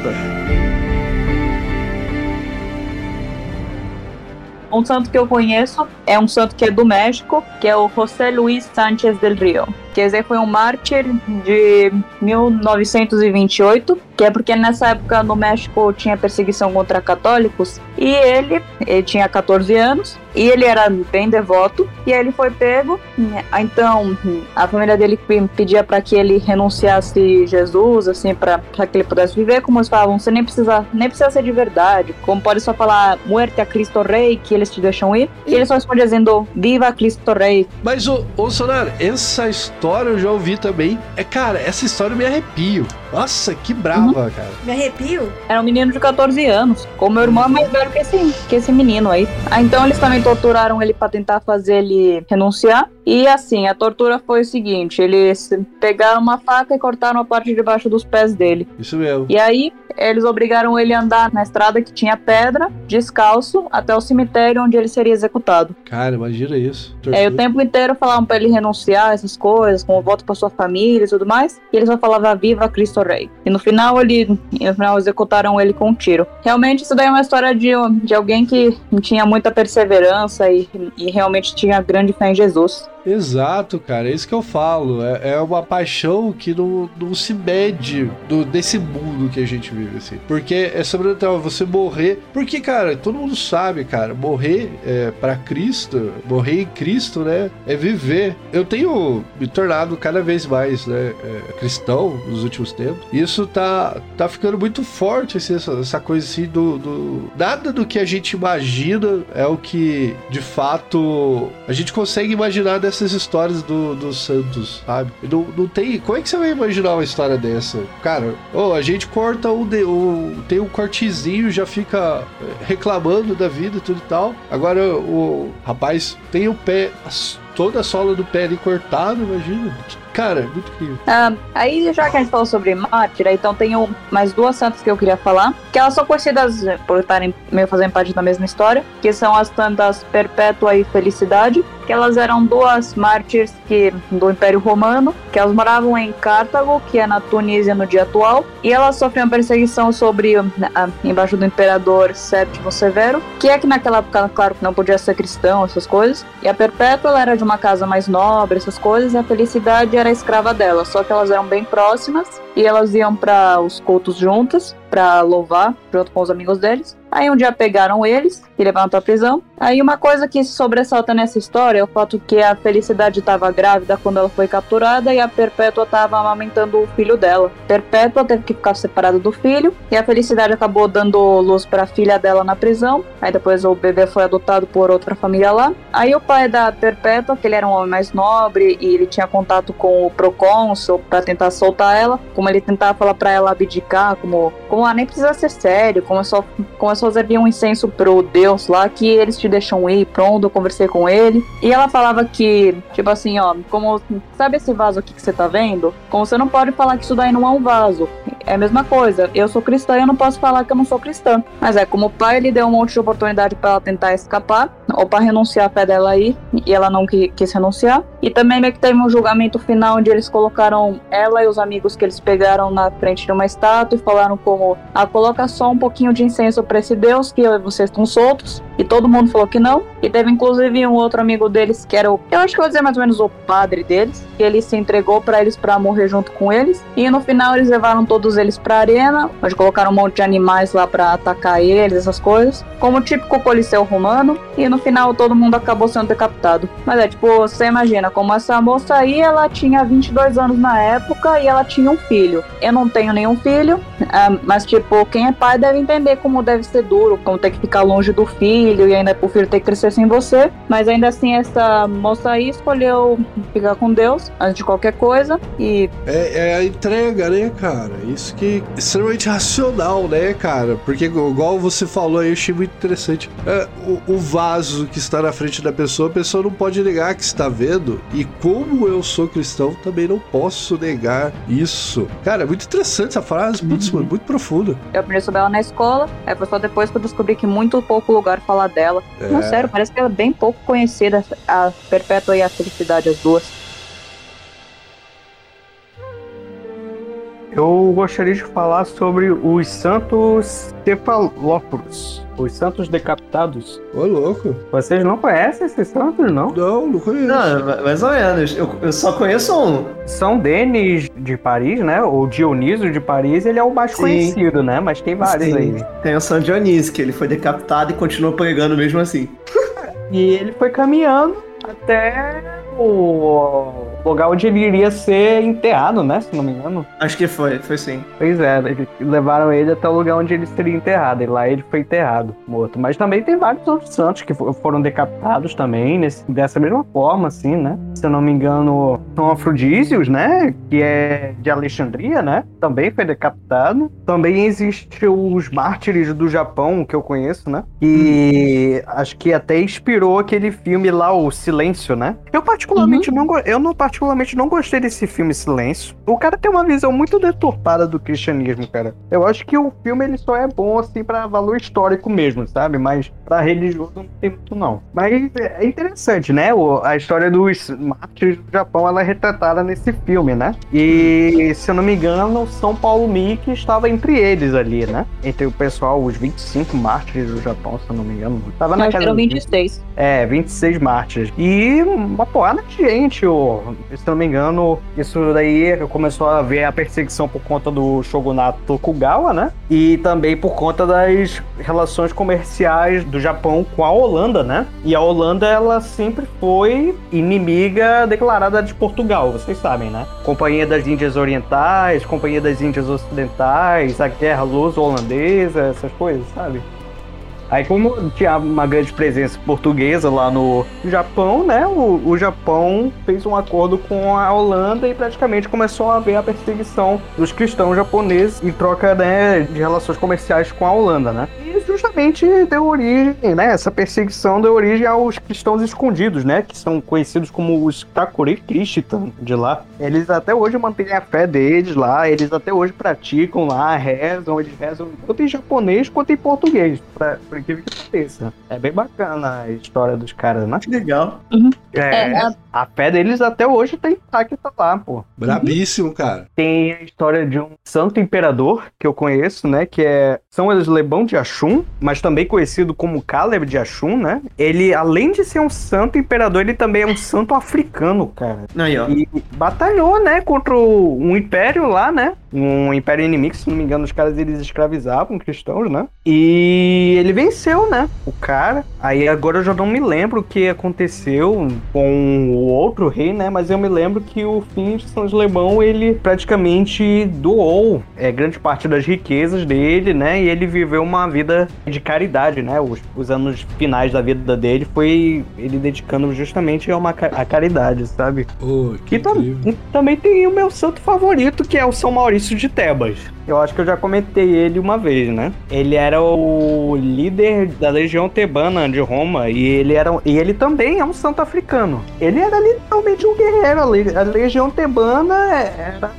Um santo que eu conheço é um santo que é do México, que é o José Luis Sánchez del Rio. Aí foi um mártir de 1928, que é porque nessa época no México tinha perseguição contra católicos, e ele, ele tinha 14 anos, e ele era bem devoto, e aí ele foi pego. Então, a família dele pe- pedia para que ele renunciasse Jesus, assim, para que ele pudesse viver, como eles falavam, você nem precisa, nem precisa ser de verdade, como pode só falar muerte a Cristo Rei, que eles te deixam ir, e ele só responde dizendo viva Cristo Rei. Mas, ô, ô Sonar, essa história eu já ouvi também. É, cara, essa história eu me arrepio. Nossa, que brava, cara. Me arrepio? Era um menino de 14 anos, como meu irmão é mais velho que esse, que esse menino aí. Ah, então eles também torturaram ele para tentar fazer ele renunciar. E assim, a tortura foi o seguinte: eles pegaram uma faca e cortaram a parte de baixo dos pés dele. Isso mesmo. E aí, eles obrigaram ele a andar na estrada que tinha pedra, descalço, até o cemitério onde ele seria executado. Cara, imagina isso. E aí, o tempo inteiro falavam pra ele renunciar a essas coisas, como voto pra sua família e tudo mais. E ele só falava Viva Cristo Rei. E no final, ele, no final executaram ele com um tiro. Realmente, isso daí é uma história de, de alguém que tinha muita perseverança e, e realmente tinha grande fé em Jesus. Exato, cara, é isso que eu falo. É, é uma paixão que não, não se mede do, desse mundo que a gente vive, assim. Porque é sobrenatural você morrer. Porque, cara, todo mundo sabe, cara, morrer é, para Cristo, morrer em Cristo, né? É viver. Eu tenho me tornado cada vez mais, né, é, cristão nos últimos tempos. E isso tá, tá ficando muito forte, assim, essa, essa coisa assim do, do. Nada do que a gente imagina é o que de fato a gente consegue imaginar dessas histórias do, dos santos, sabe? Não, não tem. Como é que você vai imaginar uma história dessa? Cara, oh, a gente corta o, de, o. Tem um cortezinho, já fica eh, reclamando da vida e tudo e tal. Agora o rapaz tem o pé. Toda a sola do pé ali cortado, imagina. Cara, muito incrível. Ah, aí, já que a gente falou sobre mártir, então tem mais duas santas que eu queria falar, que elas são conhecidas eh, por estarem meio fazendo parte da mesma história, que são as santas Perpétua e Felicidade, que elas eram duas mártires que, do Império Romano, que elas moravam em Cartago, que é na Tunísia no dia atual, e elas sofriam perseguição sobre ah, embaixo do imperador Séptimo Severo, que é que naquela época, claro, não podia ser cristão, essas coisas, e a Perpétua era de uma casa mais nobre, essas coisas, e a Felicidade era escrava dela, só que elas eram bem próximas e elas iam para os cultos juntas para louvar junto com os amigos deles. Aí um dia pegaram eles e levaram pra prisão. Aí uma coisa que se sobressalta nessa história é o fato que a Felicidade estava grávida quando ela foi capturada e a Perpétua estava amamentando o filho dela. Perpétua teve que ficar separada do filho e a Felicidade acabou dando luz para a filha dela na prisão. Aí depois o bebê foi adotado por outra família lá. Aí o pai da Perpétua, que ele era um homem mais nobre e ele tinha contato com o procônsul para tentar soltar ela, como ele tentava falar para ela abdicar, como como ah, nem precisa ser sério, como é só como só servir um incenso pro deus lá que eles te deixam ir, pronto, eu conversei com ele. E ela falava que, tipo assim, ó, como, sabe esse vaso aqui que você tá vendo? Como você não pode falar que isso daí não é um vaso. É a mesma coisa, eu sou cristã e eu não posso falar que eu não sou cristã. Mas é, como o pai ele deu um monte de oportunidade para ela tentar escapar, ou para renunciar à fé dela aí, e ela não qui- quis renunciar. E também meio que teve um julgamento final onde eles colocaram ela e os amigos que eles pegaram na frente de uma estátua e falaram como, ah, coloca só um pouquinho de incenso pra esse Deus que vocês estão soltos. E todo mundo falou que não. E teve inclusive um outro amigo deles que era o, eu acho que eu vou dizer mais ou menos o padre deles, que ele se entregou pra eles pra morrer junto com eles. E no final eles levaram todos eles pra arena, onde colocaram um monte de animais lá pra atacar eles, essas coisas, como o típico coliseu romano. E no final todo mundo acabou sendo decapitado. Mas é tipo, você imagina, como essa moça aí, ela tinha 22 anos na época e ela tinha um filho. Eu não tenho nenhum filho, ah, mas tipo, quem é pai deve entender como deve ser duro, como ter que ficar longe do filho e ainda pro filho ter que crescer sem você. Mas ainda assim, essa moça aí escolheu ficar com Deus antes de qualquer coisa. E É, é a entrega, né, cara? Isso que é extremamente racional, né, cara? Porque, igual você falou aí, eu achei muito interessante. É, o, o vaso que está na frente da pessoa, a pessoa não pode negar que está vendo. E como eu sou cristão, também não posso negar isso. Cara, é muito interessante essa frase, putz, mano, muito profunda. eu aprendi sobre ela na escola. Foi só depois que eu descobri que muito pouco lugar fala dela. Não, sério, parece que ela é bem pouco conhecida, a Perpétua e a Felicidade, as duas. Eu gostaria de falar sobre os santos cefalóporos, os santos decapitados. Ô, louco. Vocês não conhecem esses santos, não? Não, não conheço. Não, ma- mais ou menos. Eu, eu só conheço um. São Denis de Paris, né? Ou Dionísio de Paris, ele é o mais Sim. conhecido, né? Mas tem vários Sim. aí. Tem o São Dionísio, que ele foi decapitado e continuou pregando mesmo assim. E ele foi caminhando até o lugar onde ele iria ser enterrado, né? Se não me engano. Acho que foi, foi sim. Pois é, levaram ele até o lugar onde ele seria enterrado. E lá ele foi enterrado, morto. Mas também tem vários outros santos que fo- foram decapitados também, nesse- dessa mesma forma, assim, né? Se eu não me engano, São Afrodísios, né? Que é de Alexandria, né? Também foi decapitado. Também existe os mártires do Japão, que eu conheço, né? E acho que até inspirou aquele filme lá, O Silêncio, né? Eu particularmente não, go- eu não particularmente não gostei desse filme Silêncio. O cara tem uma visão muito deturpada do cristianismo, cara. Eu acho que o filme ele só é bom assim pra valor histórico mesmo, sabe? Mas pra religioso não tem muito não. Mas é interessante, né? O- a história dos mártires do Japão ela é retratada nesse filme, né? E se eu não me engano, São Paulo Mickey estava entre eles ali, né? Entre o pessoal, os 25 mártires do Japão, se eu não me engano. Tava na que casa eram dos 26. é, 26 mártires. E uma porrada gente, ô. se não me engano, isso daí começou a ver a perseguição por conta do shogunato Tokugawa, né? E também por conta das relações comerciais do Japão com a Holanda, né? E a Holanda, ela sempre foi inimiga declarada de Portugal, vocês sabem, né? Companhia das Índias Orientais, Companhia das Índias Ocidentais, a Guerra Luso-Holandesa, essas coisas, sabe? Aí, como tinha uma grande presença portuguesa lá no Japão, né? O, o Japão fez um acordo com a Holanda e praticamente começou a haver a perseguição dos cristãos japoneses em troca né, de relações comerciais com a Holanda, né? E justamente deu origem, né? Essa perseguição deu origem aos cristãos escondidos, né? Que são conhecidos como os Takuri Christian de lá. Eles até hoje mantêm a fé deles lá, eles até hoje praticam lá, rezam, eles rezam tanto em japonês quanto em português, pra, por incrível que pareça. É bem bacana a história dos caras, né? Que legal. É, É, a- a fé deles até hoje tem intacta lá, pô. Brabíssimo, cara. Tem a história de um santo imperador que eu conheço, né? Que é São Eslebão de Axum, mas também conhecido como Caleb de Axum, né? Ele, além de ser um santo imperador, ele também é um santo africano, cara. Aí, ó. E batalhou, né, contra um império lá, né? Um império inimigo, se não me engano, os caras eles escravizavam cristãos, né? E ele venceu, né? O cara. Aí agora eu já não me lembro o que aconteceu com o outro rei, né? Mas eu me lembro que o fim de São Lebão ele praticamente doou é, grande parte das riquezas dele, né? E ele viveu uma vida de caridade, né? Os, os anos finais da vida dele foi ele dedicando justamente a uma a caridade, sabe? Ô, que E tam- e também tem o meu santo favorito, que é o São Maurício de Tebas. Eu acho que eu já comentei ele uma vez, né? Ele era o líder da Legião Tebana de Roma e ele era e ele também é um santo africano. Ele era literalmente um guerreiro. A Le- A Legião Tebana era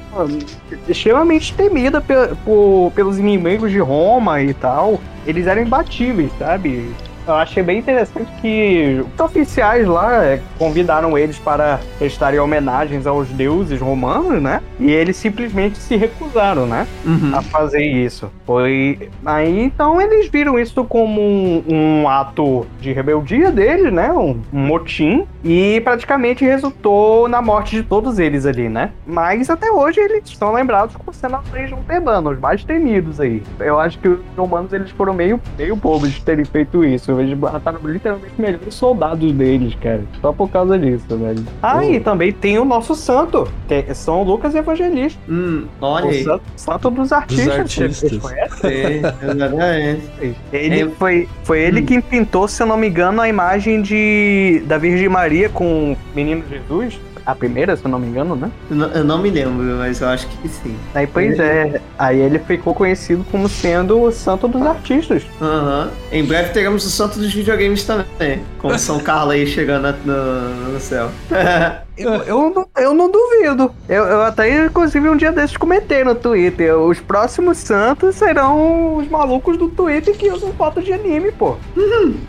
extremamente temida pe- por- pelos inimigos de Roma e tal. Eles eram imbatíveis, sabe? Eu achei bem interessante que os oficiais lá é, convidaram eles para prestarem homenagens aos deuses romanos, né? E eles simplesmente se recusaram, né? Uhum. a fazer isso. Foi. Aí então eles viram isso como um, um ato de rebeldia deles, né? Um, um motim. E praticamente resultou na morte de todos eles ali, né? Mas até hoje eles são lembrados como sendo a Legião Tebana, os mais temidos aí. Eu acho que os romanos eles foram meio, meio bobos de terem feito isso. Eles mataram literalmente os melhores soldados deles, cara. Só por causa disso, velho. Ah, e também tem o nosso santo, que é São Lucas Evangelista. Hum, olha O aí. santo, santo dos artistas. artistas. vocês conhecem? Sim, exatamente. Ele É. foi, foi ele quem pintou, se eu não me engano, a imagem de da Virgem Maria com o menino Jesus. A primeira, se eu não me engano, né? Eu não, eu não me lembro, mas eu acho que sim. Aí, pois é. Aí ele ficou conhecido como sendo o santo dos artistas. Aham. Em breve teremos o santo dos videogames também. Com São Carlos aí chegando no, no céu. Eu, eu, não, eu não duvido. Eu, eu até, inclusive, um dia desses comentei no Twitter. Os próximos santos serão os malucos do Twitter que usam foto de anime, pô.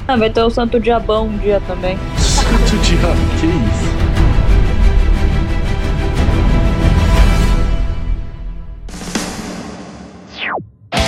Ah, vai ter o Santo Diabão um dia também. Santo diabo, que isso?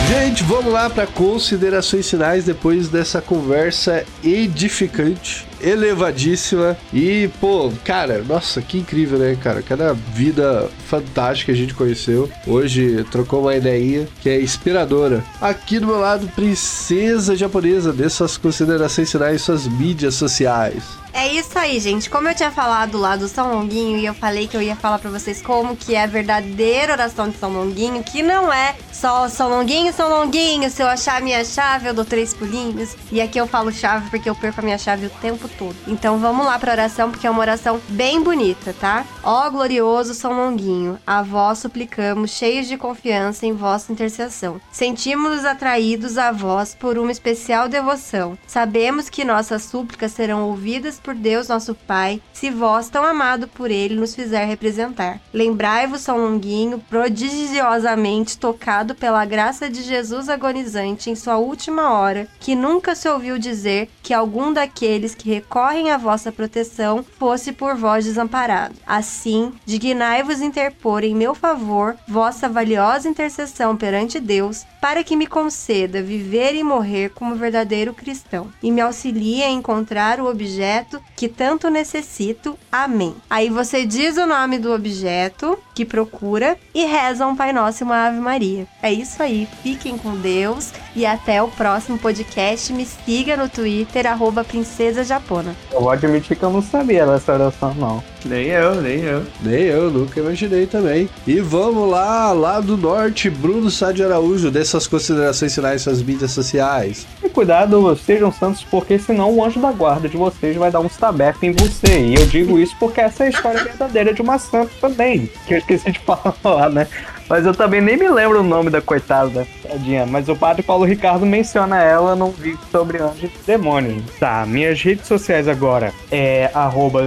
Gente, vamos lá para considerações finais depois dessa conversa edificante, elevadíssima e, pô, cara, nossa, que incrível, né, cara? Cada vida fantástica a gente conheceu. Hoje trocou uma ideinha que é inspiradora. Aqui do meu lado, princesa japonesa, dê suas considerações finais, suas mídias sociais. É isso aí, gente. Como eu tinha falado lá do São Longuinho e eu falei que eu ia falar pra vocês como que é a verdadeira oração de São Longuinho, que não é só São Longuinho, São Longuinho, se eu achar minha chave eu dou três pulinhos. E aqui eu falo chave porque eu perco a minha chave o tempo todo. Então vamos lá pra oração porque é uma oração bem bonita, tá? Ó glorioso São Longuinho, a vós suplicamos, cheios de confiança em vossa intercessão. Sentimos-nos atraídos a vós por uma especial devoção. Sabemos que nossas súplicas serão ouvidas por Deus nosso Pai, se vós, tão amado por Ele, nos fizer representar. Lembrai-vos, São Longuinho, prodigiosamente tocado pela graça de Jesus agonizante em sua última hora, que nunca se ouviu dizer que algum daqueles que recorrem à vossa proteção fosse por vós desamparado. Assim, dignai-vos interpor em meu favor vossa valiosa intercessão perante Deus, para que me conceda viver e morrer como verdadeiro cristão, e me auxilie a encontrar o objeto que tanto necessito. Amém. Aí você diz o nome do objeto que procura e reza um Pai Nosso e uma Ave Maria. É isso aí. Fiquem com Deus e até o próximo podcast. Me siga no Twitter, arroba Princesa Japona. Eu vou admitir que eu não sabia dessa oração, não. Nem eu, nem eu. Nem eu, nunca imaginei também. E vamos lá, lá do norte, Bruno Sá de Araújo, dessas considerações finais suas mídias sociais. Cuidado, sejam santos, porque senão o anjo da guarda de vocês vai dar um stabefe em você. E eu digo isso porque essa é a história verdadeira de uma santa também, que eu esqueci de falar, né? Mas eu também nem me lembro o nome da coitada, tadinha. Mas o padre Paulo Ricardo menciona ela num vídeo sobre anjos e demônios. Tá, minhas redes sociais agora é arroba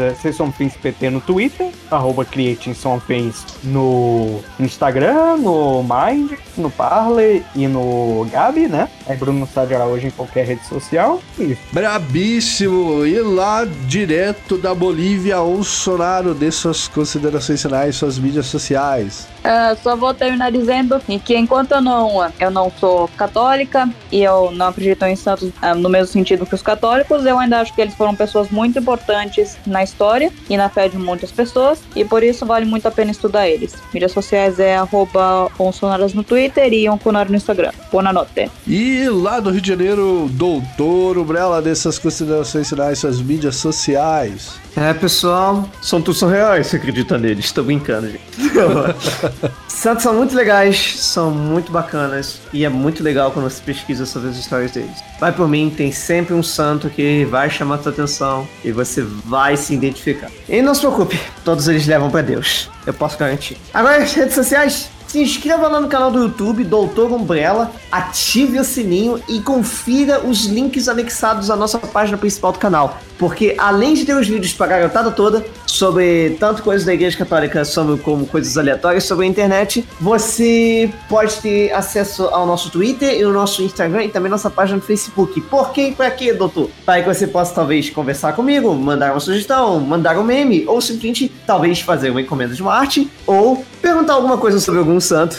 PT no Twitter, arroba no Instagram, no Mind, no Parler e no Gabi, né? É Bruno Sá de Araújo em qualquer rede social. Isso. Brabíssimo! E lá direto da Bolívia, o Sonaro, dê suas considerações finais, suas mídias sociais. É, só vou terminar dizendo que enquanto eu não, eu não sou católica e eu não acredito em santos ah, no mesmo sentido que os católicos, eu ainda acho que eles foram pessoas muito importantes na história e na fé de muitas pessoas e por isso vale muito a pena estudar eles. Mídias sociais é arroba no Twitter e onconaro no Instagram. Boa noite. E lá do Rio de Janeiro, Doutor Umbrella, dessas considerações finais, suas mídias sociais. É, pessoal, são todos são reais, você acredita neles? Tô brincando, gente. Santos são muito legais, são muito bacanas e é muito legal quando você pesquisa sobre as histórias deles. Vai por mim, tem sempre um santo que vai chamar sua atenção e você vai se identificar. E não se preocupe, todos eles levam pra Deus. Eu posso garantir. Agora, as redes sociais. Se inscreva lá no canal do YouTube, Doutor Umbrella, ative o sininho e confira os links anexados à nossa página principal do canal. Porque além de ter os vídeos pra garotada toda, sobre tanto coisas da Igreja Católica sobre, como coisas aleatórias sobre a internet, você pode ter acesso ao nosso Twitter e o nosso Instagram e também nossa página no Facebook. Por quê e pra quê, doutor? Para que você possa talvez conversar comigo, mandar uma sugestão, mandar um meme, ou simplesmente talvez fazer uma encomenda de uma arte, ou perguntar alguma coisa sobre algum santo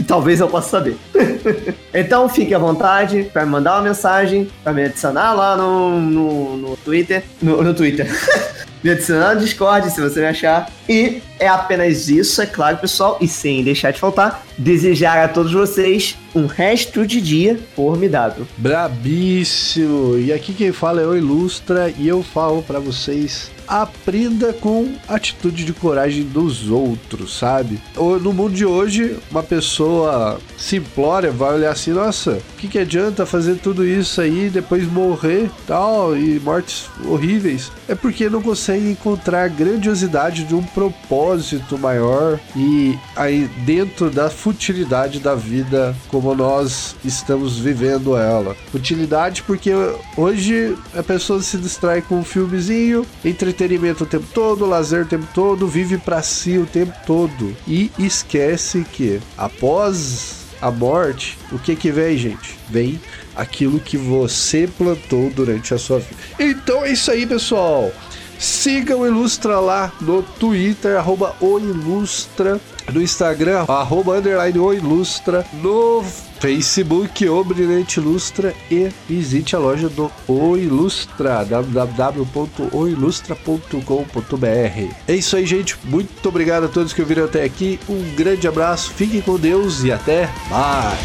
que talvez eu possa saber. então fique à vontade para me mandar uma mensagem, para me adicionar lá no, no, no Twitter. No, no Twitter. me adicionar no Discord se você me achar. E é apenas isso, é claro, pessoal. E sem deixar de faltar, desejar a todos vocês um resto de dia formidável. Brabíssimo! E aqui quem fala é o Ilustra e eu falo para vocês aprenda com atitude de coragem dos outros, sabe? No mundo de hoje, uma pessoa simplória vai olhar assim, nossa, o que, que adianta fazer tudo isso aí e depois morrer tal e mortes horríveis? É porque não consegue encontrar a grandiosidade de um propósito maior e aí dentro da futilidade da vida como nós estamos vivendo ela. Futilidade porque hoje a pessoa se distrai com um filmezinho, entretenimento o tempo todo, lazer o tempo todo, vive para si o tempo todo e esquece que após a morte, o que que vem, gente? Vem aquilo que você plantou durante a sua vida. Então é isso aí, pessoal. Siga o Ilustra lá no Twitter, arroba o Ilustra, no Instagram, arroba underline o Ilustra, no Facebook, O Brilhante Ilustra e visite a loja do O Ilustra, www.oilustra.com.br. É isso aí, gente. Muito obrigado a todos que ouviram até aqui. Um grande abraço, fiquem com Deus e até mais.